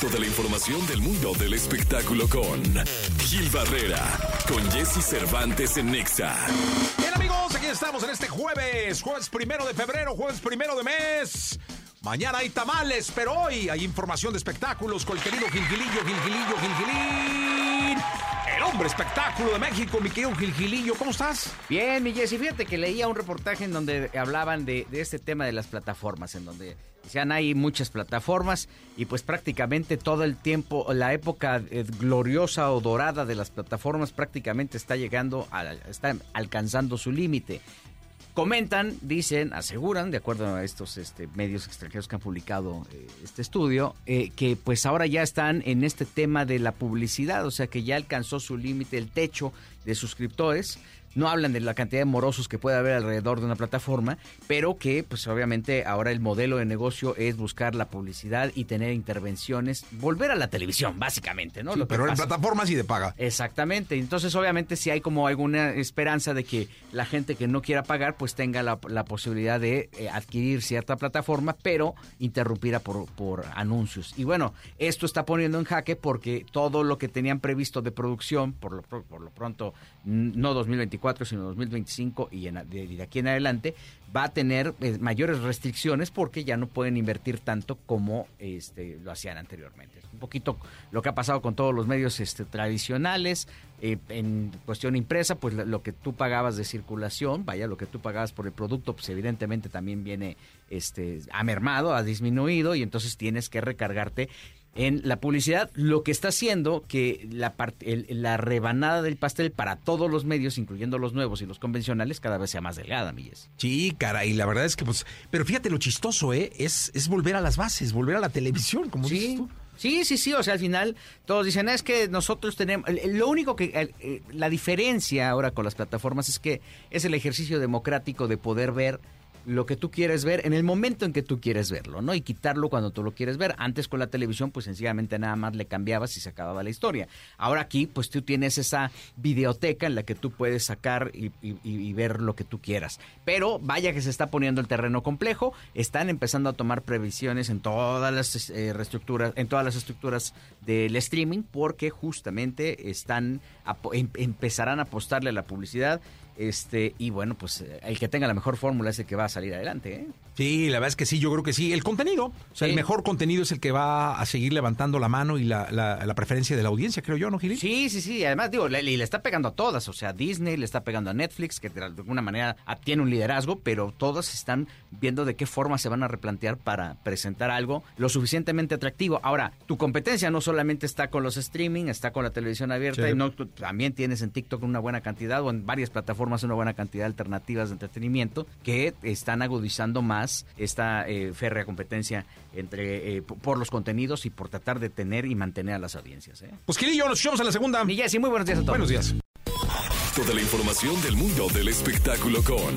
Toda la información del mundo del espectáculo con Gil Barrera, con Jesse Cervantes en Nexa. Bien amigos, aquí estamos en este jueves, jueves primero de febrero, jueves primero de mes. Mañana hay tamales, pero hoy hay información de espectáculos con el querido Gilgilillo, Gilgilillo, Gilgilín. El hombre espectáculo de México, mi querido Gilgilillo, ¿cómo estás? Bien, mi Jessy, fíjate que leía un reportaje en donde hablaban de, este tema de las plataformas, en donde decían hay muchas plataformas y pues prácticamente todo el tiempo, la época eh, gloriosa o dorada de las plataformas prácticamente está llegando, a, está alcanzando su límite. Comentan, dicen, aseguran, de acuerdo a estos este, medios extranjeros que han publicado eh, este estudio, eh, que pues ahora ya están en este tema de la publicidad, o sea que ya alcanzó su límite, el techo de suscriptores no hablan de la cantidad de morosos que puede haber alrededor de una plataforma, pero que pues obviamente ahora el modelo de negocio es buscar la publicidad y tener intervenciones, volver a la televisión, básicamente, ¿no? Sí, pero en plataformas y de paga. Exactamente, entonces obviamente si hay como alguna esperanza de que la gente que no quiera pagar pues tenga la, posibilidad de eh, adquirir cierta plataforma, pero interrumpida por, por anuncios. Y bueno, esto está poniendo en jaque porque todo lo que tenían previsto de producción, por lo, por lo pronto, no 2024, sino 2025 y de, aquí en adelante, va a tener eh, mayores restricciones porque ya no pueden invertir tanto como este, lo hacían anteriormente. un poquito lo que ha pasado con todos los medios este, tradicionales. Eh, en cuestión impresa, pues lo que tú pagabas de circulación, vaya, lo que tú pagabas por el producto, pues evidentemente también viene, este, ha mermado, ha disminuido y entonces tienes que recargarte en la publicidad, lo que está haciendo que la, la rebanada del pastel para todos los medios, incluyendo los nuevos y los convencionales, cada vez sea más delgada, Milles. Sí, cara, y la verdad es que, pues, pero fíjate lo chistoso, ¿eh? Es, es volver a las bases, volver a la televisión, como dices tú. Sí, sí, sí, o sea, al final todos dicen, es que nosotros tenemos, lo único que, eh, la diferencia ahora con las plataformas es que es el ejercicio democrático de poder ver lo que tú quieres ver en el momento en que tú quieres verlo, ¿no? Y quitarlo cuando tú lo quieres ver. Antes con la televisión, pues sencillamente nada más le cambiabas y se acababa la historia. Ahora aquí, pues tú tienes esa videoteca en la que tú puedes sacar y, ver lo que tú quieras. Pero vaya que se está poniendo el terreno complejo. Están empezando a tomar previsiones en todas las eh, reestructuras, en todas las estructuras del streaming, porque justamente están em, empezarán a apostarle a la publicidad este, y bueno, pues eh, el que tenga la mejor fórmula es el que va a salir adelante. ¿eh? Sí, la verdad es que sí, yo creo que sí. El contenido, o sea, el mejor contenido es el que va a seguir levantando la mano y la, la, preferencia de la audiencia, creo yo, ¿no, Gil? Sí, sí, sí. Además, digo, le, le está pegando a todas. O sea, Disney le está pegando a Netflix, que de alguna manera tiene un liderazgo, pero todas están viendo de qué forma se van a replantear para presentar algo lo suficientemente atractivo. Ahora, tu competencia no solamente está con los streaming, está con la televisión abierta, y no, también tienes en TikTok una buena cantidad o en varias plataformas una buena cantidad de alternativas de entretenimiento que están agudizando más esta eh, férrea competencia entre eh, por los contenidos y por tratar de tener y mantener a las audiencias. ¿eh? Pues yo nos escuchamos a la segunda. Y Jessy, muy buenos días a todos. Buenos días. Toda la información del mundo del espectáculo con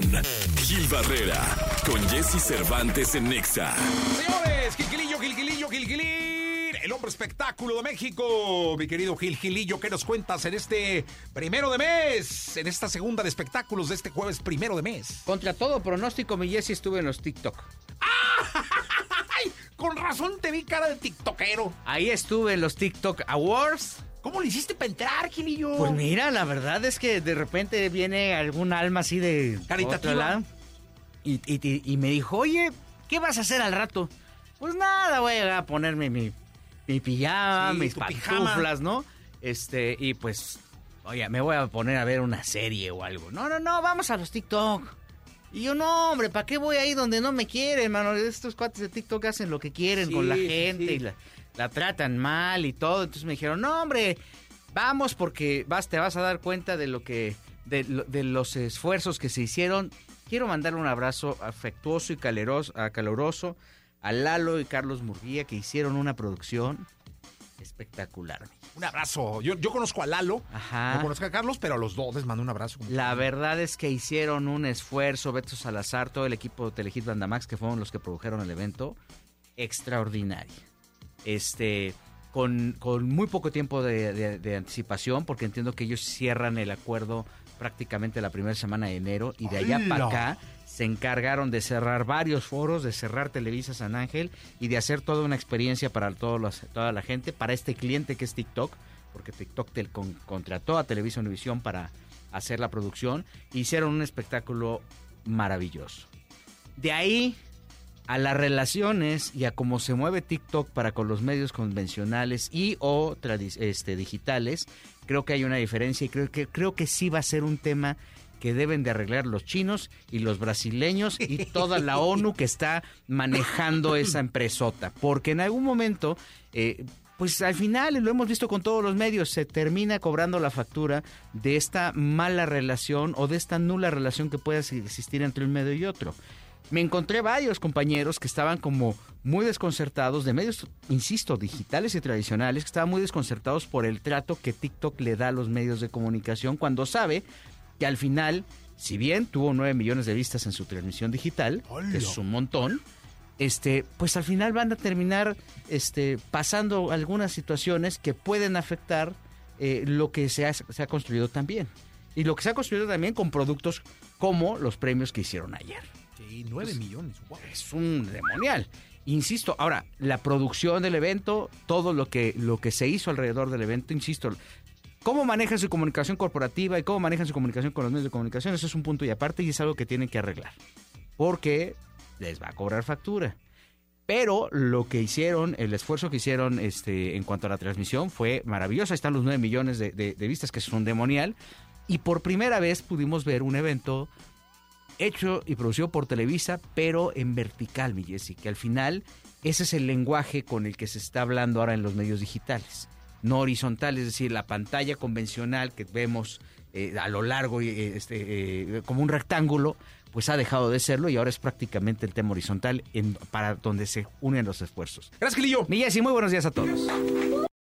Gil Barrera, con Jesse Cervantes en Nexa. Señores, Gilgilillo, Gilgilillo, Gilgilín, espectáculo de México. Mi querido Gil Gilillo, ¿qué nos cuentas en este primero de mes? En esta segunda de espectáculos de este jueves primero de mes. Contra todo pronóstico, mi Jesse estuve en los TikTok. ¡Ah! Con razón te vi cara de tiktokero. Ahí estuve en los TikTok Awards. ¿Cómo le hiciste para entrar, Gilillo? Pues mira, la verdad es que de repente viene algún alma así de... Caritativa. Y, y, me dijo, oye, ¿qué vas a hacer al rato? Pues nada, voy a ponerme mi, mi pijama, mis pantuflas, ¿no? Este, y pues, oye, me voy a poner a ver una serie o algo. No, no, no, vamos a los TikTok. Y yo, no, hombre, ¿para qué voy ahí donde no me quieren, mano? Estos cuates de TikTok hacen lo que quieren con la gente y la la tratan mal y todo. Entonces me dijeron, no, hombre, vamos porque vas, te vas a dar cuenta de lo que, de, de los esfuerzos que se hicieron. Quiero mandarle un abrazo afectuoso y caloroso, caloroso a Lalo y Carlos Murguía que hicieron una producción espectacular. Un abrazo. Yo, yo conozco a Lalo, Ajá. no conozco a Carlos, pero a los dos les mando un abrazo. La verdad es que hicieron un esfuerzo, Beto Salazar, todo el equipo de Telehit Bandamax, que fueron los que produjeron el evento, extraordinario este, con, con muy poco tiempo de, anticipación, porque entiendo que ellos cierran el acuerdo prácticamente la primera semana de enero y de allá para acá se encargaron de cerrar varios foros, de cerrar Televisa San Ángel y de hacer toda una experiencia para todos toda la gente, para este cliente que es TikTok, porque TikTok contrató a Televisa Univisión para hacer la producción, hicieron un espectáculo maravilloso. De ahí a las relaciones y a cómo se mueve TikTok para con los medios convencionales y o este, digitales, creo que hay una diferencia y creo que, creo que sí va a ser un tema que deben de arreglar los chinos y los brasileños y toda la ONU que está manejando esa empresota. Porque en algún momento, eh, pues al final, lo hemos visto con todos los medios, se termina cobrando la factura de esta mala relación o de esta nula relación que pueda existir entre un medio y otro. Me encontré varios compañeros que estaban como muy desconcertados de medios, insisto, digitales y tradicionales, que estaban muy desconcertados por el trato que TikTok le da a los medios de comunicación cuando sabe que al final, si bien tuvo 9 millones de vistas en su transmisión digital, que es un montón, este, pues al final van a terminar este, pasando algunas situaciones que pueden afectar eh, lo que se ha, se ha construido también. Y lo que se ha construido también con productos como los premios que hicieron ayer. Sí, 9 millones. Es un demonial. Insisto, ahora, la producción del evento, todo lo que, lo que se hizo alrededor del evento, insisto, cómo manejan su comunicación corporativa y cómo manejan su comunicación con los medios de comunicación, eso es un punto y aparte y es algo que tienen que arreglar. Porque les va a cobrar factura. Pero lo que hicieron, el esfuerzo que hicieron este, en cuanto a la transmisión fue maravilloso. Ahí están los 9 millones de, de vistas, que es un demonial. Y por primera vez pudimos ver un evento hecho y producido por Televisa, pero en vertical, mi Jessy, que al final ese es el lenguaje con el que se está hablando ahora en los medios digitales no horizontal, es decir, la pantalla convencional que vemos eh, a lo largo eh, este, eh, como un rectángulo, pues ha dejado de serlo y ahora es prácticamente el tema horizontal para donde se unen los esfuerzos. Gracias, Gilillo. Mi muy buenos días a todos.